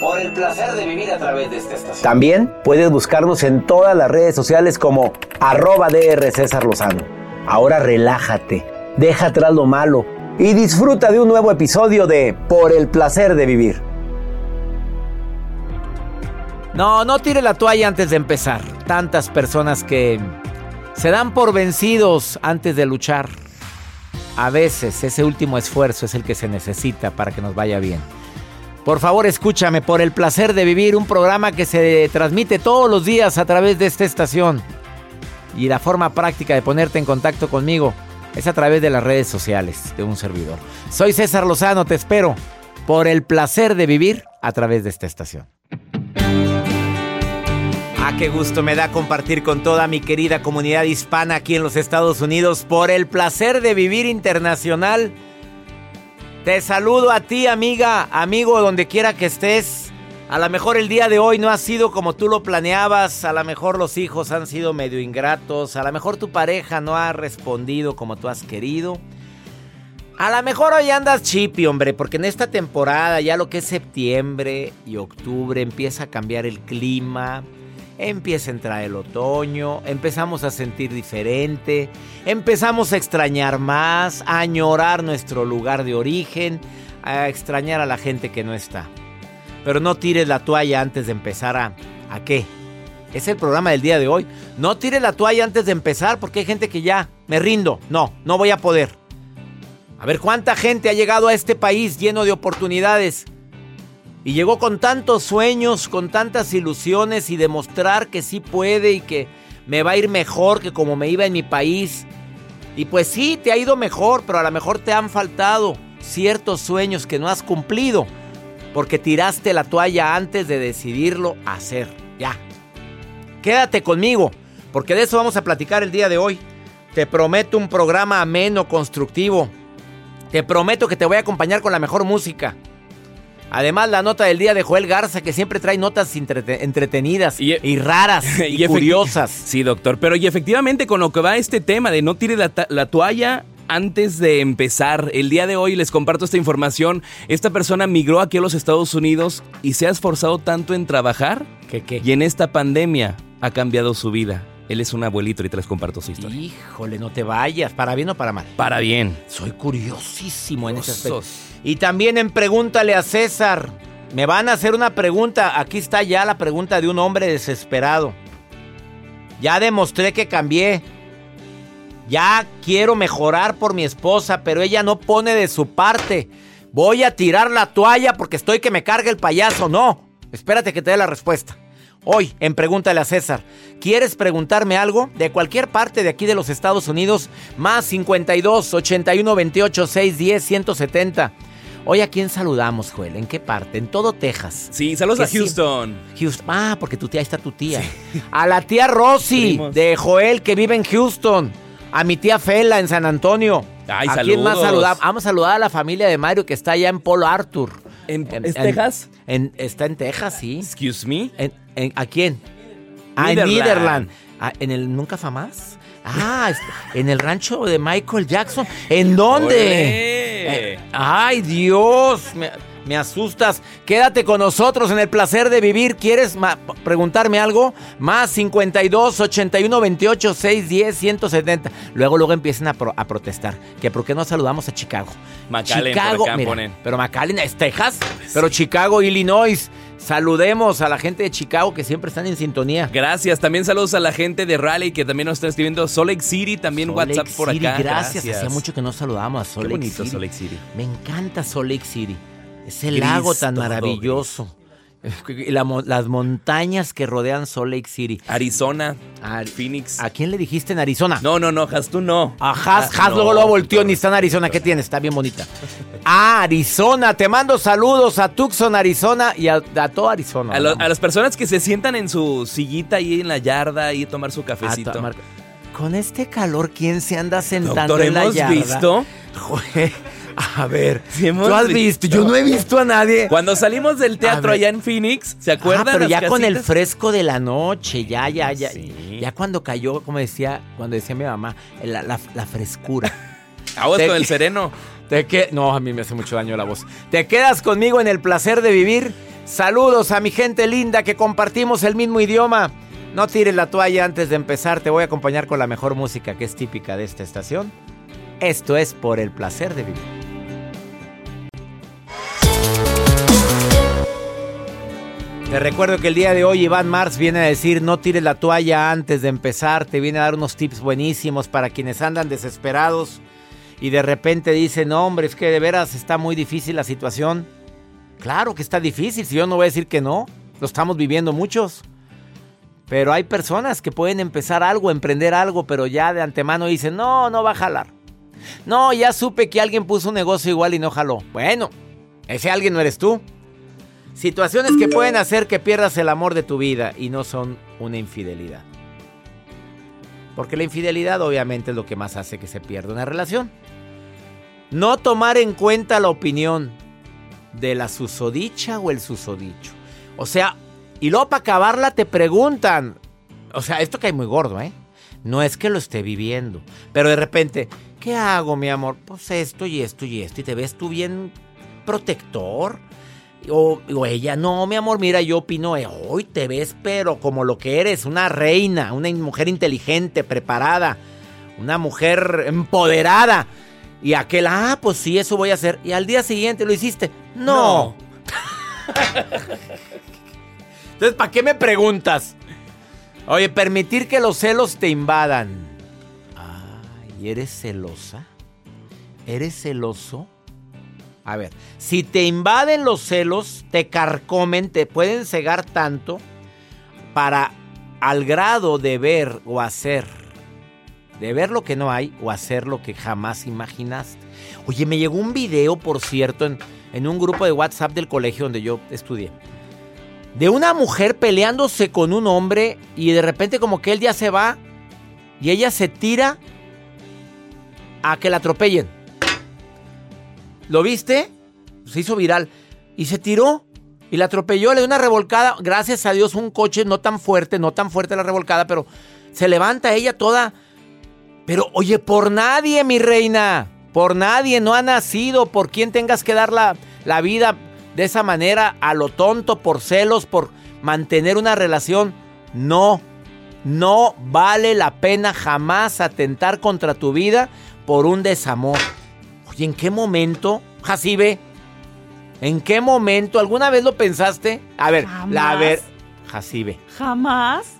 Por el placer de vivir a través de esta estación. También puedes buscarnos en todas las redes sociales como arroba DR César Lozano. Ahora relájate, deja atrás lo malo y disfruta de un nuevo episodio de Por el placer de vivir. No, no tire la toalla antes de empezar. Tantas personas que se dan por vencidos antes de luchar. A veces ese último esfuerzo es el que se necesita para que nos vaya bien. Por favor, escúchame por el placer de vivir un programa que se transmite todos los días a través de esta estación. Y la forma práctica de ponerte en contacto conmigo es a través de las redes sociales de un servidor. Soy César Lozano, te espero por el placer de vivir a través de esta estación. Ah, qué gusto me da compartir con toda mi querida comunidad hispana aquí en los Estados Unidos por el placer de vivir internacional te saludo a ti, amiga, amigo, donde quiera que estés. A lo mejor el día de hoy no ha sido como tú lo planeabas, a lo mejor los hijos han sido medio ingratos, a lo mejor tu pareja no ha respondido como tú has querido. A lo mejor hoy andas chipi, hombre, porque en esta temporada, ya lo que es septiembre y octubre, empieza a cambiar el clima empieza a entrar el otoño, empezamos a sentir diferente, empezamos a extrañar más, a añorar nuestro lugar de origen, a extrañar a la gente que no está. Pero no tires la toalla antes de empezar a... ¿A qué? Es el programa del día de hoy. No tires la toalla antes de empezar porque hay gente que ya me rindo. No, no voy a poder. A ver cuánta gente ha llegado a este país lleno de oportunidades y llegó con tantos sueños, con tantas ilusiones y demostrar que sí puede y que me va a ir mejor que como me iba en mi país. Y pues sí, te ha ido mejor, pero a lo mejor te han faltado ciertos sueños que no has cumplido porque tiraste la toalla antes de decidirlo hacer. Ya. Quédate conmigo, porque de eso vamos a platicar el día de hoy. Te prometo un programa ameno, constructivo. Te prometo que te voy a acompañar con la mejor música. Además, la nota del día de Joel Garza, que siempre trae notas entretenidas y, e- raras y, curiosas. Sí, doctor. Pero y efectivamente, con lo que va este tema de no tire la, toalla antes de empezar, el día de hoy les comparto esta información. Esta persona migró aquí a los Estados Unidos y se ha esforzado tanto en trabajar ¿Qué, qué? y en esta pandemia ha cambiado su vida. Él es un abuelito y te les comparto su historia. Híjole, no te vayas, para bien o para mal. Para bien. Soy curiosísimo en ese aspecto. Y también en Pregúntale a César. Me van a hacer una pregunta. Aquí está ya la pregunta de un hombre desesperado. Ya demostré que cambié. Ya quiero mejorar por mi esposa, pero ella no pone de su parte. Voy a tirar la toalla porque estoy que me cargue el payaso. No, espérate que te dé la respuesta. Hoy, en Pregúntale a César, ¿quieres preguntarme algo? De cualquier parte de aquí de los Estados Unidos, más 52 81 28 610 170. Hoy a quién saludamos, Joel, ¿en qué parte? En todo Texas. Sí, saludos a Houston. Houston. Ah, porque tu tía ahí está tu tía. A la tía Rosy de Joel que vive en Houston. A mi tía Fela en San Antonio. Ay, ¿A quién más saludamos? Vamos a saludar a la familia de Mario que está allá en Polo Arthur. ¿En, Texas? está en Texas, sí. Excuse me. ¿A quién? Ah, en Netherland. Ah, ¿En el Nunca Famás? Ah, en el rancho de Michael Jackson. ¿En dónde? Eh, ay, Dios. Me, asustas. Quédate con nosotros en el placer de vivir. ¿Quieres preguntarme algo? Más 52 81 28 6 10 170. Luego, luego empiecen a, protestar. Que por qué no saludamos a Chicago. Chicago, pero McAllen es Texas. Pero Chicago, Illinois. Saludemos a la gente de Chicago que siempre están en sintonía. Gracias. También saludos a la gente de Raleigh que también nos está escribiendo. Salt Lake City, también WhatsApp por acá. Gracias. Hacía mucho que no saludamos a Salt Lake bonito Salt Lake City. Me encanta Salt Lake City. Ese lago tan maravilloso. las montañas que rodean Salt Lake City. Arizona, Phoenix. ¿A quién le dijiste en Arizona? No, no, no, Has tú no. A Has, ah, Has luego lo volteó ni está en Arizona. ¿Qué tiene? Está bien bonita. Ah, Arizona. Te mando saludos a Tucson, Arizona y a, todo Arizona. A, las personas que se sientan en su sillita ahí en la yarda y tomar su cafecito. con este calor, ¿quién se anda sentando Doctor, en la ¿hemos yarda? visto? Joder, a ver, Sí, ¿tú has visto. visto? Yo no he visto a nadie. Cuando salimos del teatro allá en Phoenix, ¿se Ah, acuerdan? pero las ya con el fresco de la noche, ya, ya, ya. Sí. Ya cuando cayó, como decía, cuando decía mi mamá, la, la- la frescura. Aguas Te- con el sereno. Te que no, a mí me hace mucho daño la voz. ¿Te quedas conmigo en el placer de vivir? Saludos a mi gente linda que compartimos el mismo idioma. No tires la toalla antes de empezar. Te voy a acompañar con la mejor música que es típica de esta estación. Esto es por el placer de vivir. Te recuerdo que el día de hoy Iván Mars viene a decir no tires la toalla antes de empezar. Te viene a dar unos tips buenísimos para quienes andan desesperados y de repente dicen, no hombre, es que de veras está muy difícil la situación. Claro que está difícil, si yo no voy a decir que no, lo estamos viviendo muchos. Pero hay personas que pueden empezar algo, emprender algo, pero ya de antemano dicen, no, no va a jalar. No, ya supe que alguien puso un negocio igual y no jaló. Bueno, ese alguien no eres tú. Situaciones que pueden hacer que pierdas el amor de tu vida y no son una infidelidad. Porque la infidelidad obviamente es lo que más hace que se pierda una relación. No tomar en cuenta la opinión de la susodicha o el susodicho. O sea, y luego para acabarla te preguntan. O sea, esto cae muy gordo, ¿eh? No es que lo esté viviendo. Pero de repente, ¿qué hago, mi amor? Pues esto y esto y esto. Y te ves tú bien protector. O, o ella, no, mi amor, mira, yo opino, eh, hoy te ves, pero como lo que eres, una reina, una mujer inteligente, preparada, una mujer empoderada. Y aquel, ah, pues sí, eso voy a hacer. Y al día siguiente lo hiciste. No. Entonces, ¿para qué me preguntas? Oye, permitir que los celos te invadan. Ay, ¿eres celosa? ¿Eres celoso? A ver, si te invaden los celos, te carcomen, te pueden cegar tanto para al grado de ver o hacer, de ver lo que no hay o hacer lo que jamás imaginaste. Oye, me llegó un video, por cierto, en, en un grupo de WhatsApp del colegio donde yo estudié, de una mujer peleándose con un hombre y de repente como que él ya se va y ella se tira a que la atropellen. ¿Lo viste? Se hizo viral. Y se tiró. Y la atropelló, le dio una revolcada. Gracias a Dios, un coche no tan fuerte, no tan fuerte la revolcada, pero se levanta ella toda. Pero oye, por nadie, mi reina. Por nadie, no ha nacido. Por quien tengas que dar la, la vida de esa manera, a lo tonto, por celos, por mantener una relación. No, no vale la pena jamás atentar contra tu vida por un desamor. Oye, ¿en qué momento, Jacibe? ¿En qué momento? ¿Alguna vez lo pensaste? A ver, la, a Jamás. ver, Jacibe, Jamás.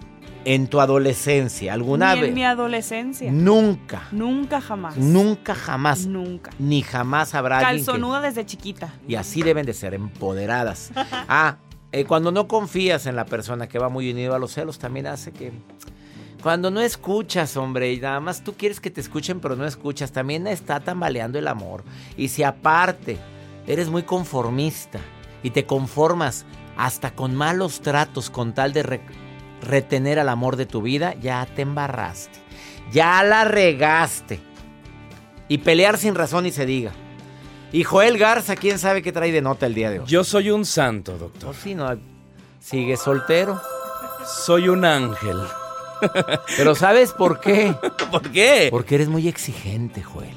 en tu adolescencia, ¿alguna Ni vez? en mi adolescencia. Nunca, Nunca jamás. nunca jamás, Nunca. ni jamás habrá que- Calzonuda desde chiquita. Y así deben de ser, empoderadas. Ah, eh, cuando no confías en la persona que va muy unido a los celos, también hace que... Cuando no escuchas, hombre, y nada más tú quieres que te escuchen, pero no escuchas, también está tambaleando el amor. Y si aparte eres muy conformista y te conformas hasta con malos tratos con tal de re- retener al amor de tu vida, ya te embarraste. Ya la regaste. Y pelear sin razón ni se diga. Y Joel Garza, quién sabe qué trae de nota el día de hoy. Yo soy un santo, doctor. Por si no, sigue soltero. Soy un ángel. Pero ¿sabes por qué? ¿Por qué? Porque eres muy exigente, Joel.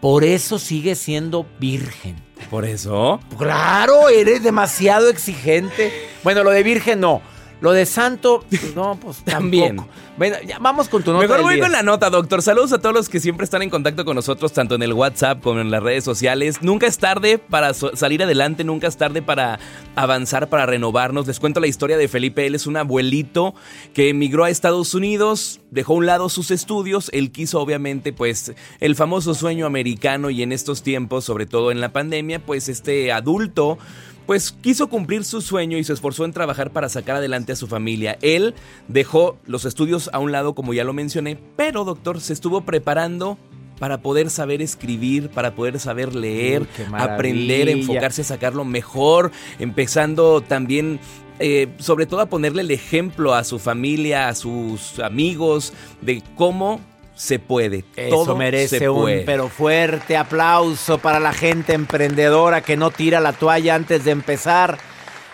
Por eso sigues siendo virgen. Por eso. Claro, eres demasiado exigente. Bueno, lo de virgen no. Lo de santo, pues, no, pues También. tampoco. Bueno, ya, vamos con tu nota Mejor del voy día. con la nota, doctor. Saludos a todos los que siempre están en contacto con nosotros, tanto en el WhatsApp como en las redes sociales. Nunca es tarde para so- salir adelante, nunca es tarde para avanzar, para renovarnos. Les cuento la historia de Felipe. Él es un abuelito que emigró a Estados Unidos, dejó a un lado sus estudios. Él quiso, obviamente, pues, el famoso sueño americano y en estos tiempos, sobre todo en la pandemia, pues este adulto pues quiso cumplir su sueño y se esforzó en trabajar para sacar adelante a su familia. Él dejó los estudios a un lado, como ya lo mencioné, pero doctor, se estuvo preparando para poder saber escribir, para poder saber leer, Uy, aprender, enfocarse a sacarlo mejor, empezando también eh, sobre todo a ponerle el ejemplo a su familia, a sus amigos, de cómo se puede. Eso Todo merece se un pero fuerte aplauso para la gente emprendedora que no tira la toalla antes de empezar.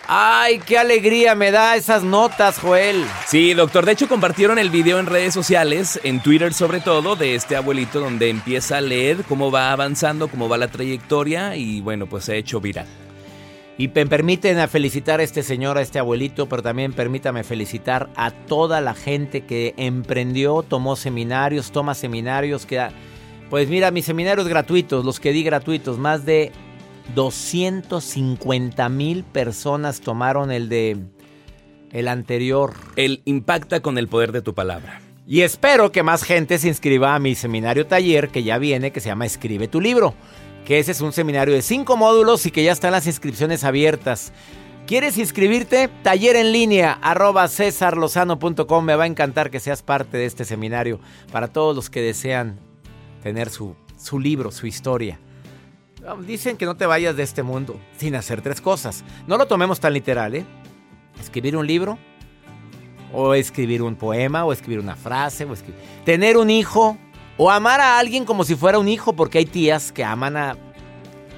Ay, qué alegría me da esas notas, Joel. Sí, doctor. De hecho, compartieron el video en redes sociales, en Twitter sobre todo, de este abuelito donde empieza a leer cómo va avanzando, cómo va la trayectoria y bueno, pues se ha hecho viral. Y me permiten felicitar a este señor, a este abuelito, pero también permítame felicitar a toda la gente que emprendió, tomó seminarios, toma seminarios, que... Pues mira, mis seminarios gratuitos, los que di gratuitos, más de 250 mil personas tomaron el de el anterior. El impacta con el poder de tu palabra. Y espero que más gente se inscriba a mi seminario taller que ya viene, que se llama Escribe tu libro. Que ese es un seminario de cinco módulos y que ya están las inscripciones abiertas. ¿Quieres inscribirte? Taller en línea, arroba. Me va a encantar que seas parte de este seminario para todos los que desean tener su, su libro, su historia. Dicen que no te vayas de este mundo sin hacer tres cosas. No lo tomemos tan literal, ¿eh? Escribir un libro, o escribir un poema, o escribir una frase, o escribir... tener un hijo, o amar a alguien como si fuera un hijo, porque hay tías que aman a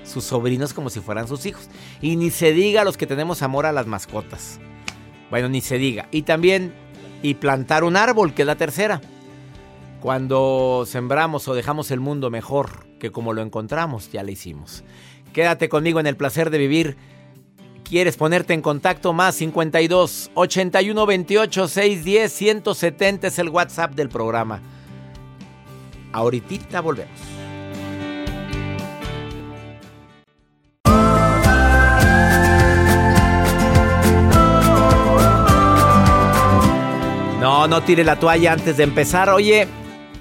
sus sobrinos como si fueran sus hijos. Y ni se diga a los que tenemos amor a las mascotas. Bueno, ni se diga. Y también, y plantar un árbol, que es la tercera. Cuando sembramos o dejamos el mundo mejor que como lo encontramos, ya lo hicimos. Quédate conmigo en el placer de vivir. ¿Quieres ponerte en contacto? Más 52 81 28 610 170 es el WhatsApp del programa. Ahorita volvemos. No, no tire la toalla antes de empezar. Oye,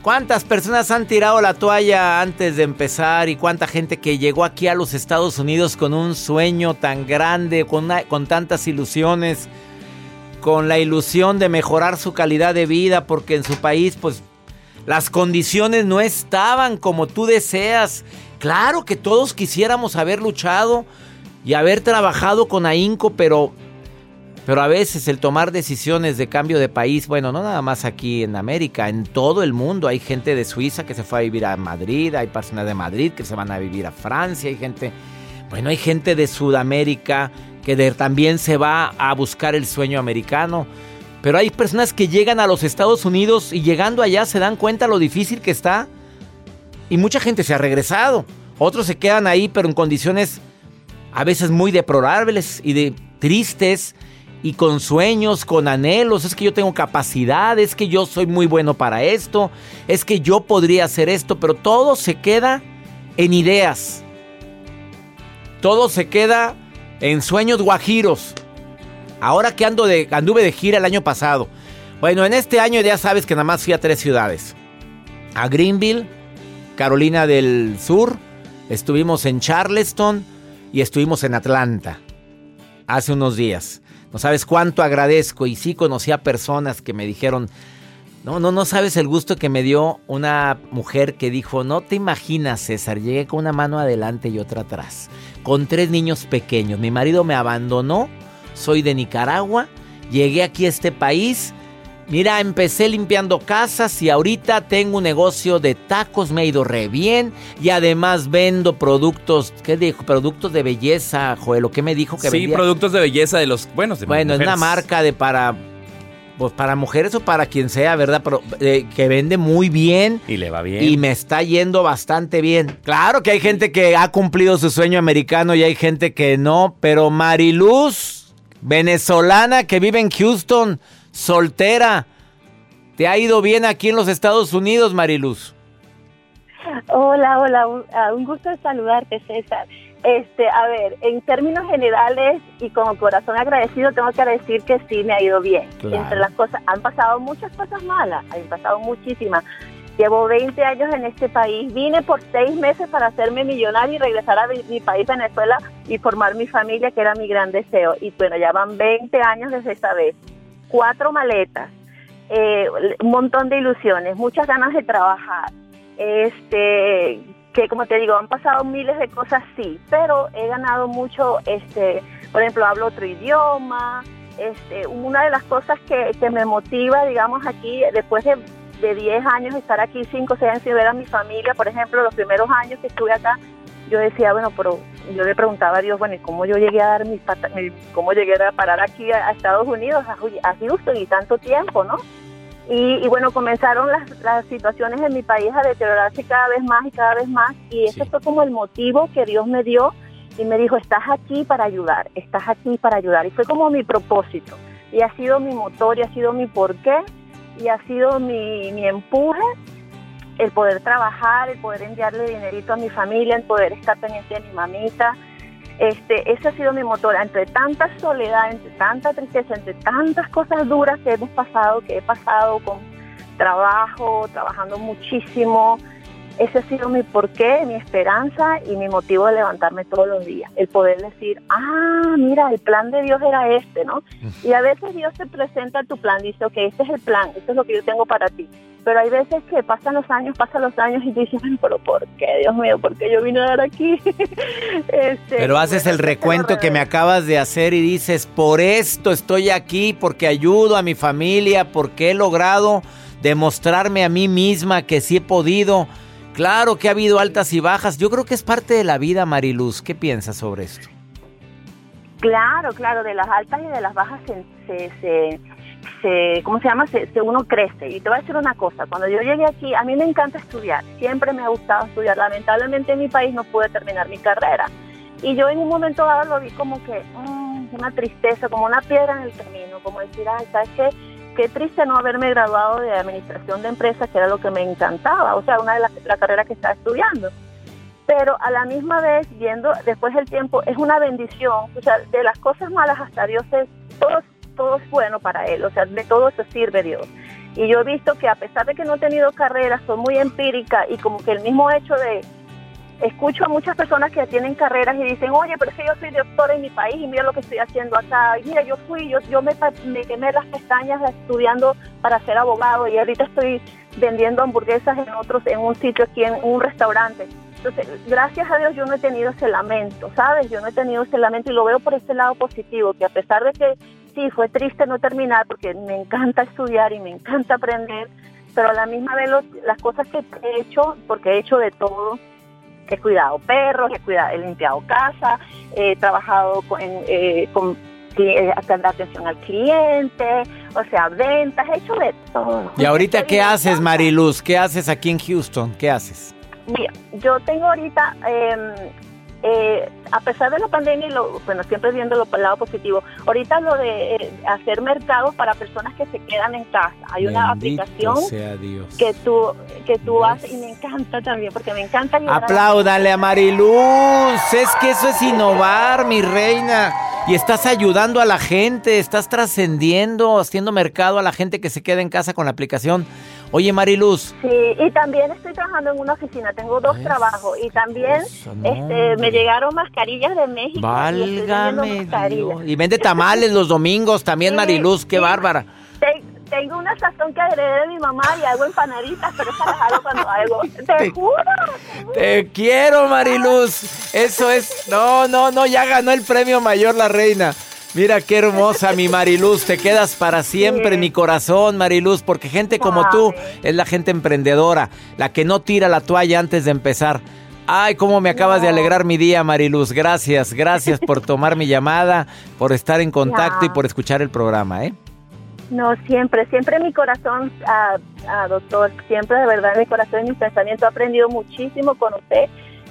¿cuántas personas han tirado la toalla antes de empezar? ¿Y cuánta gente que llegó aquí a los Estados Unidos con un sueño tan grande, con, con tantas ilusiones, con la ilusión de mejorar su calidad de vida, porque en su país, pues, las condiciones no estaban como tú deseas. Claro que todos quisiéramos haber luchado y haber trabajado con ahínco, pero pero a veces el tomar decisiones de cambio de país, bueno, no nada más aquí en América, en todo el mundo. Hay gente de Suiza que se fue a vivir a Madrid, hay personas de Madrid que se van a vivir a Francia, hay gente, bueno, hay gente de Sudamérica que también se va a buscar el sueño americano. Pero hay personas que llegan a los Estados Unidos y llegando allá se dan cuenta lo difícil que está. Y mucha gente se ha regresado. Otros se quedan ahí, pero en condiciones a veces muy deplorables y de tristes y con sueños, con anhelos, es que yo tengo capacidad, es que yo soy muy bueno para esto, es que yo podría hacer esto, pero todo se queda en ideas. Todo se queda en sueños guajiros. Ahora que ando de, anduve de gira el año pasado. Bueno, en este año ya sabes que nada más fui a tres ciudades. A Greenville, Carolina del Sur, estuvimos en Charleston y estuvimos en Atlanta hace unos días. No sabes cuánto agradezco y sí conocí a personas que me dijeron, no, no, no sabes el gusto que me dio una mujer que dijo, no te imaginas César, llegué con una mano adelante y otra atrás, con tres niños pequeños, mi marido me abandonó, soy de Nicaragua, llegué aquí a este país, mira, empecé limpiando casas y ahorita tengo un negocio de tacos, me ha ido re bien y además vendo productos, ¿qué dijo? Productos de belleza, Joel, ¿o qué me dijo que Sí, vendía? productos de belleza de los buenos. De Bueno, es una marca de para pues para mujeres o para quien sea, ¿verdad? Pero eh, que vende muy bien Y le va bien. y me está yendo bastante bien. Claro que hay gente que ha cumplido su sueño americano y hay gente que no, pero Mariluz, venezolana que vive en Houston, soltera, ¿te ha ido bien aquí en los Estados Unidos, Mariluz? Hola, hola, un, ah, un gusto saludarte, César. Este, a ver, en términos generales y con corazón agradecido, tengo que decir que sí me ha ido bien. Claro. Entre las cosas, han pasado muchas cosas malas, han pasado muchísimas. Llevo 20 años en este país, vine por seis meses para hacerme millonaria y regresar a mi, mi país, Venezuela, y formar mi familia, que era mi gran deseo. Y bueno, ya van 20 años desde esa vez. Cuatro maletas, eh, un montón de ilusiones, muchas ganas de trabajar. este, que como te digo, han pasado miles de cosas, sí, pero he ganado mucho, este, por ejemplo, hablo otro idioma, este, una de las cosas que, que me motiva, digamos, aquí, después de, de 10 años estar aquí, 5 6 años sin ver a mi familia, por ejemplo, los primeros años que estuve acá, yo decía, bueno, pero yo le preguntaba a Dios, bueno, ¿y cómo yo llegué a dar mis patas, cómo llegué a parar aquí a, a Estados Unidos, a, a Houston y tanto tiempo, ¿no? Y, y, bueno, comenzaron las, las, situaciones en mi país a deteriorarse cada vez más y cada vez más. Y ese fue como el motivo que Dios me dio y me dijo, estás aquí para ayudar, estás aquí para ayudar. Y fue como mi propósito. Y ha sido mi motor y ha sido mi porqué y ha sido mi, mi empuje el poder trabajar, el poder enviarle dinerito a mi familia, el poder estar pendiente de mi mamita. Este, ese ha sido mi motor, entre tanta soledad, entre tanta tristeza, entre tantas cosas duras que hemos pasado, que he pasado con trabajo, trabajando muchísimo. Ese ha sido mi porqué, mi esperanza y mi motivo de levantarme todos los días. El poder decir, ah, mira, el plan de Dios era este, ¿no? Y a veces Dios te presenta tu plan, dice, ok, este es el plan, esto es lo que yo tengo para ti pero hay veces que pasan los años, pasan los años y dices, pero ¿por qué, Dios mío? ¿Por qué yo vine a dar aquí? este, pero haces bueno, el recuento que me acabas de hacer y dices, por esto estoy aquí, porque ayudo a mi familia, porque he logrado demostrarme a mí misma que sí he podido. Claro que ha habido altas y bajas. Yo creo que es parte de la vida, Mariluz. ¿Qué piensas sobre esto? Claro, claro, de las altas y de las bajas se, se, se ¿cómo se llama? Se, se, uno crece. Y te voy a decir una cosa, cuando yo llegué aquí, a mí me encanta estudiar, siempre me ha gustado estudiar. Lamentablemente en mi país no pude terminar mi carrera. Y yo en un momento dado lo vi como que, mmm, una tristeza, como una piedra en el camino, como decir, ay, ¿sabes qué? Qué triste no haberme graduado de administración de empresas, que era lo que me encantaba, o sea, una de las la carreras que estaba estudiando. Pero a la misma vez, viendo después del tiempo, es una bendición, o sea, de las cosas malas hasta Dios es, todos todo es bueno para él, o sea, de todo se sirve Dios. Y yo he visto que a pesar de que no he tenido carrera, soy muy empírica y como que el mismo hecho de, escucho a muchas personas que tienen carreras y dicen, oye, pero es que yo soy doctora en mi país y mira lo que estoy haciendo acá. Y mira, yo fui, yo, yo me, quemé las pestañas estudiando para ser abogado y ahorita estoy vendiendo hamburguesas en otros, en un sitio aquí, en un restaurante. Entonces, gracias a Dios yo no he tenido ese lamento, ¿sabes? Yo no he tenido ese lamento y lo veo por este lado positivo, que a pesar de que sí, fue triste no terminar porque me encanta estudiar y me encanta aprender, pero a la misma vez los, las cosas que he hecho, porque he hecho de todo, he cuidado perros, he, cuidado, he limpiado casa, he trabajado con, eh, con eh, atención al cliente, o sea, ventas, he hecho de todo. ¿Y ahorita qué haces, Mariluz? ¿Qué haces aquí en Houston? ¿Qué haces? Mira, yo tengo ahorita... Eh, eh, a pesar de la pandemia, y lo, bueno, siempre viendo lo, el lado positivo, ahorita lo de eh, hacer mercados para personas que se quedan en casa. Hay una aplicación que tú que tú haces y me encanta también porque me encanta ayudar Apláudale a Mariluz, es que eso es innovar, mi reina. Y estás ayudando a la gente, estás trascendiendo, haciendo mercado a la gente que se queda en casa con la aplicación. Oye, Mariluz. Sí, y también estoy trabajando en una oficina, tengo dos trabajos y también no. este, me llegaron mascarillas de México. y Válgame mascarillas. Dios. Y vende tamales los domingos también, Sí, Mariluz, qué sí. bárbara. Te- tengo una sazón que agregué de mi mamá y hago empanaditas, pero esa las hago cuando hago. Te, Te- juro. Te quiero, Mariluz. Eso es. No, no, no, ya ganó el premio mayor la reina. Mira qué hermosa mi Mariluz, te quedas para siempre en mi corazón, Mariluz, porque gente como tú es la gente emprendedora, la que no tira la toalla antes de empezar. Ay, cómo me acabas de alegrar mi día, Mariluz. Gracias, gracias por tomar mi llamada, por estar en contacto y por escuchar el programa, ¿eh? No, siempre, siempre en mi corazón, ah, ah, doctor, siempre de verdad mi corazón y mi pensamiento he aprendido muchísimo con usted.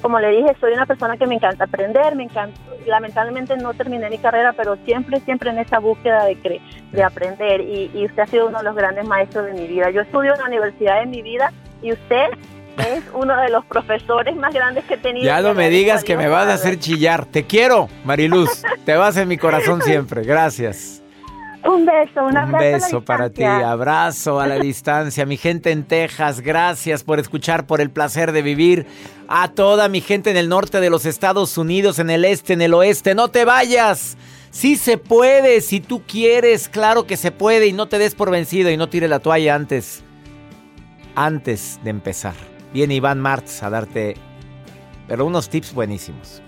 Como le dije, soy una persona que me encanta aprender, me encanta, lamentablemente no terminé mi carrera, pero siempre, siempre en esa búsqueda de, cre- de aprender y, y usted ha sido uno de los grandes maestros de mi vida. Yo estudio en la universidad de mi vida y usted es uno de los profesores más grandes que he tenido. Ya no me digas que me vas a hacer chillar. Te quiero, Mariluz. Te vas en mi corazón siempre. Gracias. Un beso, un Un abrazo. a la beso para ti, abrazo a la distancia. Mi gente en Texas, gracias por escuchar, por el placer de vivir. A toda mi gente en el norte de los Estados Unidos, en el este, en el oeste, no te vayas. Sí se puede, si tú quieres, claro que se puede y no te des por vencido y no tires la toalla antes, antes de empezar. Viene Iván Martz a darte, pero unos tips buenísimos.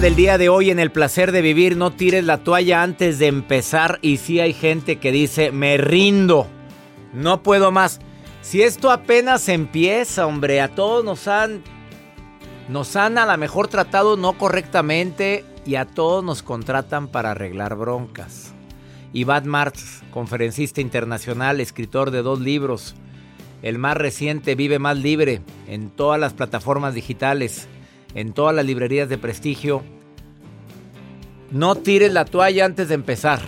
Del día de hoy en el placer de vivir, no tires la toalla antes de empezar y si hay gente que dice, me rindo, no puedo más. Si esto apenas empieza, hombre, a todos nos han, nos han a lo mejor tratado no correctamente y a todos nos contratan para arreglar broncas. Iván Martz, conferencista internacional, escritor de dos libros, el más reciente Vive Más Libre, en todas las plataformas digitales en todas las librerías de prestigio. No tires la toalla antes de empezar.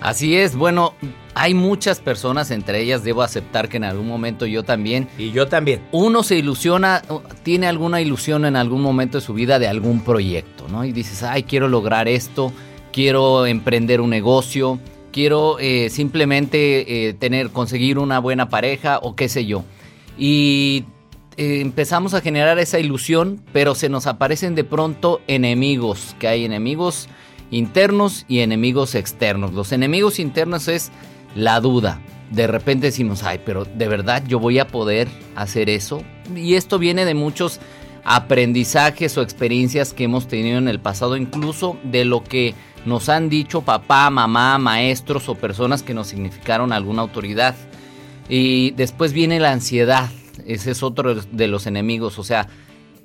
Así es, bueno, hay muchas personas, entre ellas debo aceptar que en algún momento yo también. Y yo también. Uno se ilusiona, tiene alguna ilusión en algún momento de su vida de algún proyecto, ¿no? Y dices, ay, quiero lograr esto, quiero emprender un negocio, quiero eh, simplemente eh, tener, conseguir una buena pareja o qué sé yo. Y eh, empezamos a generar esa ilusión, pero se nos aparecen de pronto enemigos, que hay enemigos internos y enemigos externos. Los enemigos internos es la duda. De repente decimos, ay, pero de verdad yo voy a poder hacer eso. Y esto viene de muchos aprendizajes o experiencias que hemos tenido en el pasado, incluso de lo que nos han dicho papá, mamá, maestros o personas que nos significaron alguna autoridad. Y después viene la ansiedad, ese es otro de los enemigos. O sea,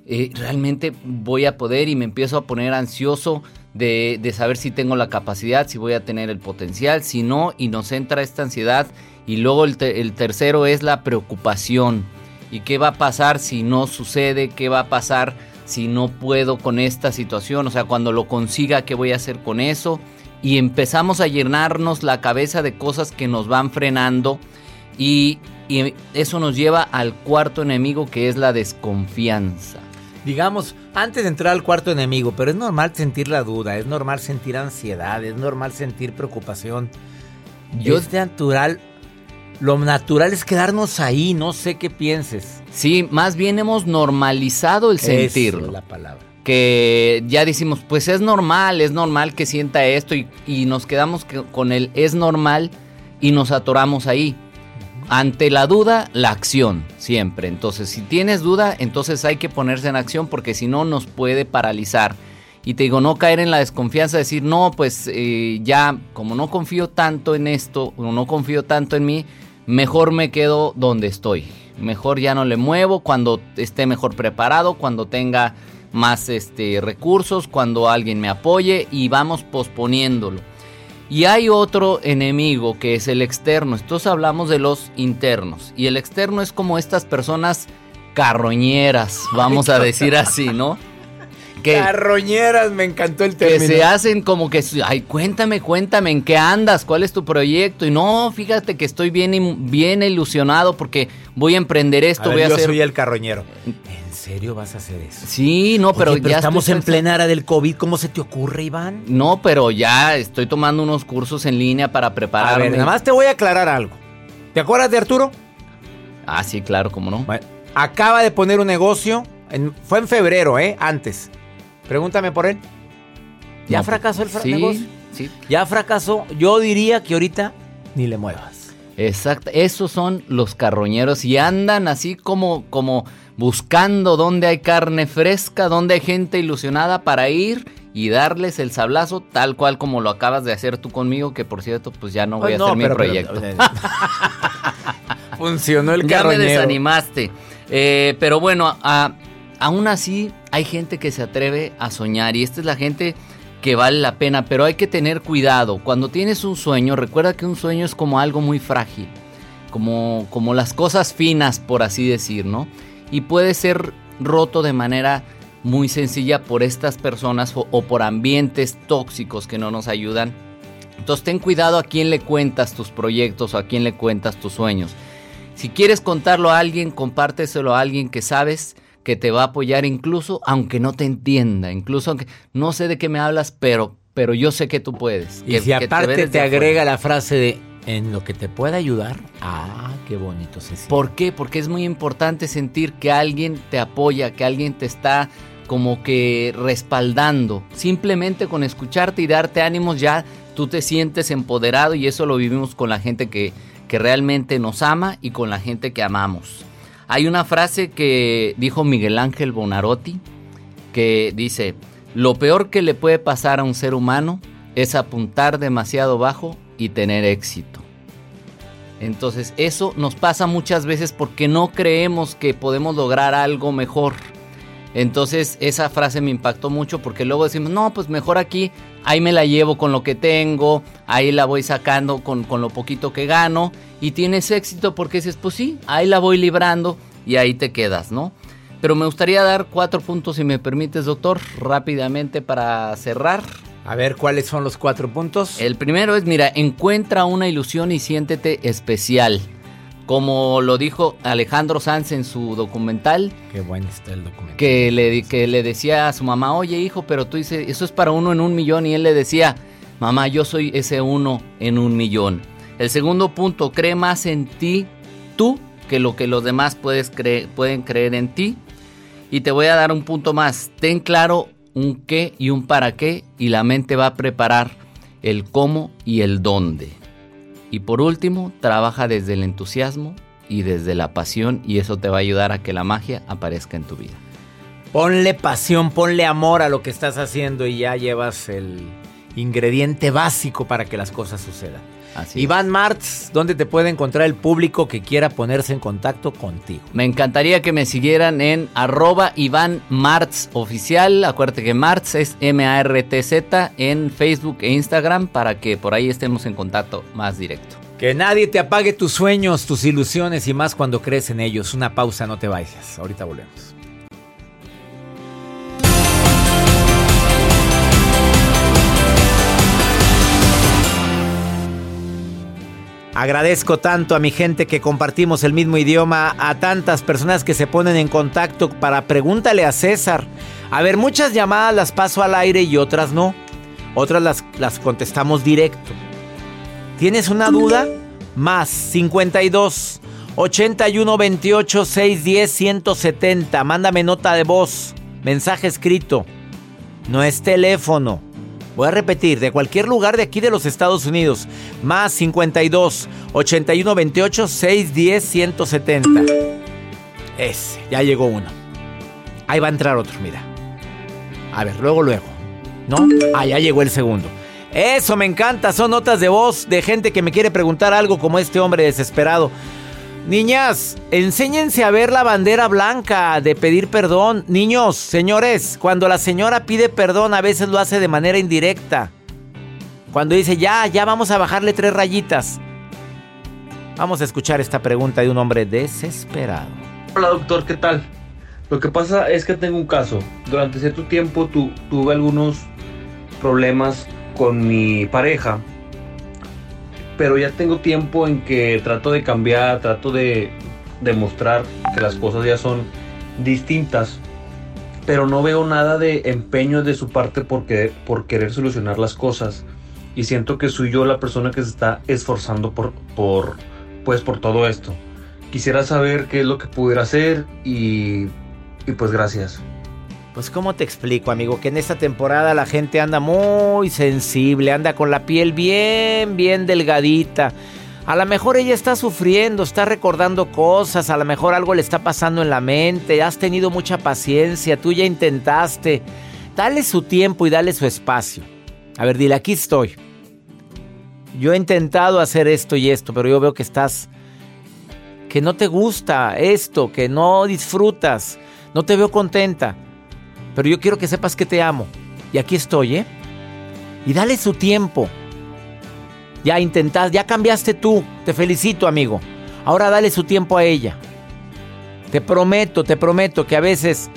eh, realmente voy a poder y me empiezo a poner ansioso de, de, saber si tengo la capacidad, si voy a tener el potencial, si no, y nos entra esta ansiedad. Y luego el, el tercero es la preocupación. ¿Y qué va a pasar si no sucede? ¿Qué va a pasar si no puedo con esta situación? O sea, cuando lo consiga, ¿qué voy a hacer con eso? Y empezamos a llenarnos la cabeza de cosas que nos van frenando. Y y eso nos lleva al cuarto enemigo que es la desconfianza. Digamos, antes de entrar al cuarto enemigo, pero es normal sentir la duda, es normal sentir ansiedad, es normal sentir preocupación. Yo es natural, lo natural es quedarnos ahí, no sé qué pienses. Sí, más bien hemos normalizado el sentirlo. Es la palabra. Que ya decimos, pues es normal, es normal que sienta esto y, y nos quedamos con el es normal y nos atoramos ahí. Ante la duda, la acción, siempre. Entonces, si tienes duda, entonces hay que ponerse en acción porque si no nos puede paralizar. Y te digo, no caer en la desconfianza, decir, no, pues eh, ya, como no confío tanto en esto, o no confío tanto en mí, mejor me quedo donde estoy. Mejor ya no le muevo cuando esté mejor preparado, cuando tenga más este, recursos, cuando alguien me apoye y vamos posponiéndolo. Y hay otro enemigo que es el externo. Entonces hablamos de los internos. Y el externo es como estas personas carroñeras, vamos a decir así, ¿no? Que, carroñeras, me encantó el término. Que se hacen como que, ay, cuéntame, cuéntame, ¿en qué andas? ¿Cuál es tu proyecto? Y no, fíjate que estoy bien, bien ilusionado porque voy a emprender esto, a ver, voy a yo hacer... soy el carroñero. ¿En serio vas a hacer eso? Sí, no, pero, Oye, pero ya estamos en plena era del COVID. ¿Cómo se te ocurre, Iván? No, pero ya estoy tomando unos cursos en línea para A prepararme. ver, nada más te voy a aclarar algo. ¿Te acuerdas de Arturo? Ah, sí, claro, cómo no. Bueno, acaba de poner un negocio. en- fue en febrero, ¿eh? Antes. Pregúntame por él. ¿Ya No, fracasó el fra- sí, negocio? Sí, Ya fracasó. Yo diría que ahorita ni le muevas. exacto. Esos son los carroñeros y andan así como, como buscando dónde hay carne fresca, dónde hay gente ilusionada para ir y darles el sablazo tal cual como lo acabas de hacer tú conmigo, que por cierto, pues ya no voy Pues a hacer mi pero- pero- proyecto. Funcionó el ya me carroñero. desanimaste. Eh, pero bueno, a- aún así hay gente que se atreve a soñar y esta es la gente que vale la pena, pero hay que tener cuidado. Cuando tienes un sueño, recuerda que un sueño es como algo muy frágil, como, como las cosas finas, por así decir, ¿no? Y puede ser roto de manera muy sencilla por estas personas o, o por ambientes tóxicos que no nos ayudan. Entonces ten cuidado a quién le cuentas tus proyectos o a quién le cuentas tus sueños. Si quieres contarlo a alguien, compárteselo a alguien que sabes que te va a apoyar incluso aunque no te entienda, incluso aunque no sé de qué me hablas, pero pero yo sé que tú puedes. Y que- si te aparte te, agrega la frase de En lo que te pueda ayudar. Ah, qué bonito, Ceci. ¿Por qué? Porque es muy importante sentir que alguien te apoya, que alguien te está como que respaldando. Simplemente con escucharte y darte ánimos ya tú te sientes empoderado y eso lo vivimos con la gente que, que realmente nos ama y con la gente que amamos. Hay una frase que dijo Miguel Ángel Bonarotti que dice, lo peor que le puede pasar a un ser humano es apuntar demasiado bajo y tener éxito. Entonces eso nos pasa muchas veces porque no creemos que podemos lograr algo mejor. Entonces esa frase me impactó mucho porque luego decimos, no, pues mejor aquí, ahí me la llevo con lo que tengo, ahí la voy sacando con, con lo poquito que gano y tienes éxito porque dices, pues sí, ahí la voy librando y ahí te quedas, ¿no? Pero me gustaría dar cuatro puntos, si me permites, doctor, rápidamente para cerrar. A ver, ¿cuáles son los cuatro puntos? El primero es, mira, encuentra una ilusión y siéntete especial. Como lo dijo Alejandro Sanz en su documental. Qué bueno está el documental. Que le, que le decía a su mamá, oye hijo, pero tú dices, eso es para uno en un millón. Y él le decía, mamá, yo soy ese uno en un millón. El segundo punto, cree más en ti, tú, que lo que los demás puedes pueden creer en ti. Y te voy a dar un punto más. Ten claro un qué y un para qué y la mente va a preparar el cómo y el dónde. Y por último, trabaja desde el entusiasmo y desde la pasión y eso te va a ayudar a que la magia aparezca en tu vida. Ponle pasión, ponle amor a lo que estás haciendo y ya llevas el ingrediente básico para que las cosas sucedan. Así Iván Martz, ¿dónde te puede encontrar el público que quiera ponerse en contacto contigo? Me encantaría que me siguieran en arroba Iván Martz oficial. Acuérdate que Martz es M-A-R-T-Z en Facebook e Instagram para que por ahí estemos en contacto más directo. Que nadie te apague tus sueños, tus ilusiones y más cuando crees en ellos. Una pausa, no te vayas. Ahorita volvemos. Agradezco tanto a mi gente que compartimos el mismo idioma, a tantas personas que se ponen en contacto para pregúntale a César. A ver, muchas llamadas las paso al aire y otras no. Otras las, las contestamos directo. ¿Tienes una duda? Más 52 81 28 610 170. Mándame nota de voz, mensaje escrito. No es teléfono. Voy a repetir, de cualquier lugar de aquí de los Estados Unidos. Más 52 81 28 610 170. Ese, ya llegó uno. Ahí va a entrar otro, mira. A ver, luego, luego. ¿No? Ah, ya llegó el segundo. Eso me encanta, son notas de voz de gente que me quiere preguntar algo como este hombre desesperado. Niñas, enséñense a ver la bandera blanca de pedir perdón. Niños, señores, cuando la señora pide perdón a veces lo hace de manera indirecta. Cuando dice, ya, ya vamos a bajarle tres rayitas. Vamos a escuchar esta pregunta de un hombre desesperado. Hola doctor, ¿qué tal? Lo que pasa es que tengo un caso. Durante cierto tiempo tu, tuve algunos problemas con mi pareja pero ya tengo tiempo en que trato de cambiar, trato de demostrar que las cosas ya son distintas, pero no veo nada de empeño de su parte porque, por querer solucionar las cosas y siento que soy yo la persona que se está esforzando por, por, pues por todo esto. Quisiera saber qué es lo que pudiera hacer y, y pues gracias. Pues cómo te explico, amigo, que en esta temporada la gente anda muy sensible, anda con la piel bien, bien delgadita. A lo mejor ella está sufriendo, está recordando cosas, a lo mejor algo le está pasando en la mente, has tenido mucha paciencia, tú ya intentaste. Dale su tiempo y dale su espacio. A ver, dile, aquí estoy. Yo he intentado hacer esto y esto, pero yo veo que estás... que no te gusta esto, que no disfrutas, no te veo contenta. Pero yo quiero que sepas que te amo. Y aquí estoy, ¿eh? Y dale su tiempo. Ya intentas, ya cambiaste tú. Te felicito, amigo. Ahora dale su tiempo a ella. Te prometo, te prometo que a veces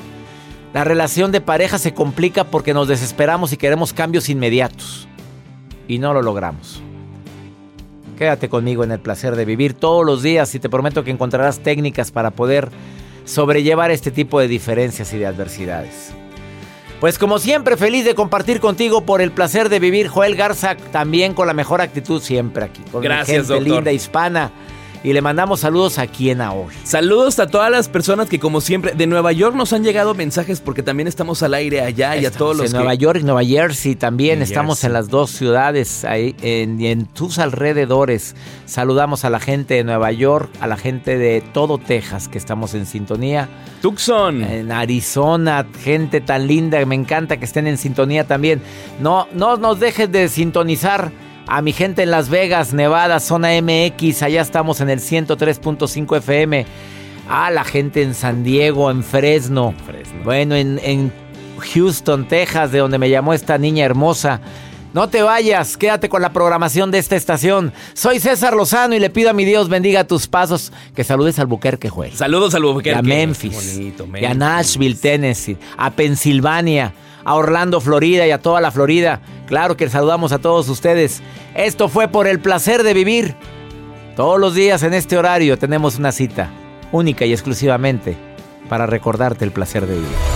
la relación de pareja se complica porque nos desesperamos y queremos cambios inmediatos. Y no lo logramos. Quédate conmigo en el placer de vivir todos los días y te prometo que encontrarás técnicas para poder sobrellevar este tipo de diferencias y de adversidades. Pues como siempre, feliz de compartir contigo por el placer de vivir. Joel Garza también con la mejor actitud siempre aquí. Con mi Gracias, gente doctor. linda hispana. Y le mandamos saludos a quien ahora. Saludos a todas las personas que como siempre de Nueva York nos han llegado mensajes porque también estamos al aire allá y a todos los en que- Nueva York, Nueva Jersey también. New Estamos Jersey. en las dos ciudades ahí, en, en tus alrededores. Saludamos a la gente de Nueva York, a la gente de todo Texas que estamos en sintonía. Tucson. En Arizona, gente tan linda, me encanta que estén en sintonía también. No, no nos dejes de sintonizar a mi gente en Las Vegas, Nevada, zona MX, allá estamos en el 103.5 FM. A la gente en San Diego, en Fresno. Fresno. Bueno, en, en Houston, Texas, de donde me llamó esta niña hermosa. No te vayas, quédate con la programación de esta estación. Soy César Lozano y le pido a mi Dios bendiga tus pasos. Que saludes al Buquerque, Juez Saludos al y Albuquerque. a Memphis, Bonito, y a Memphis. Nashville, Tennessee, a Pensilvania, a Orlando, Florida y a toda la Florida. Claro que saludamos a todos ustedes. Esto fue por el placer de vivir. Todos los días en este horario tenemos una cita, única y exclusivamente, para recordarte el placer de vivir.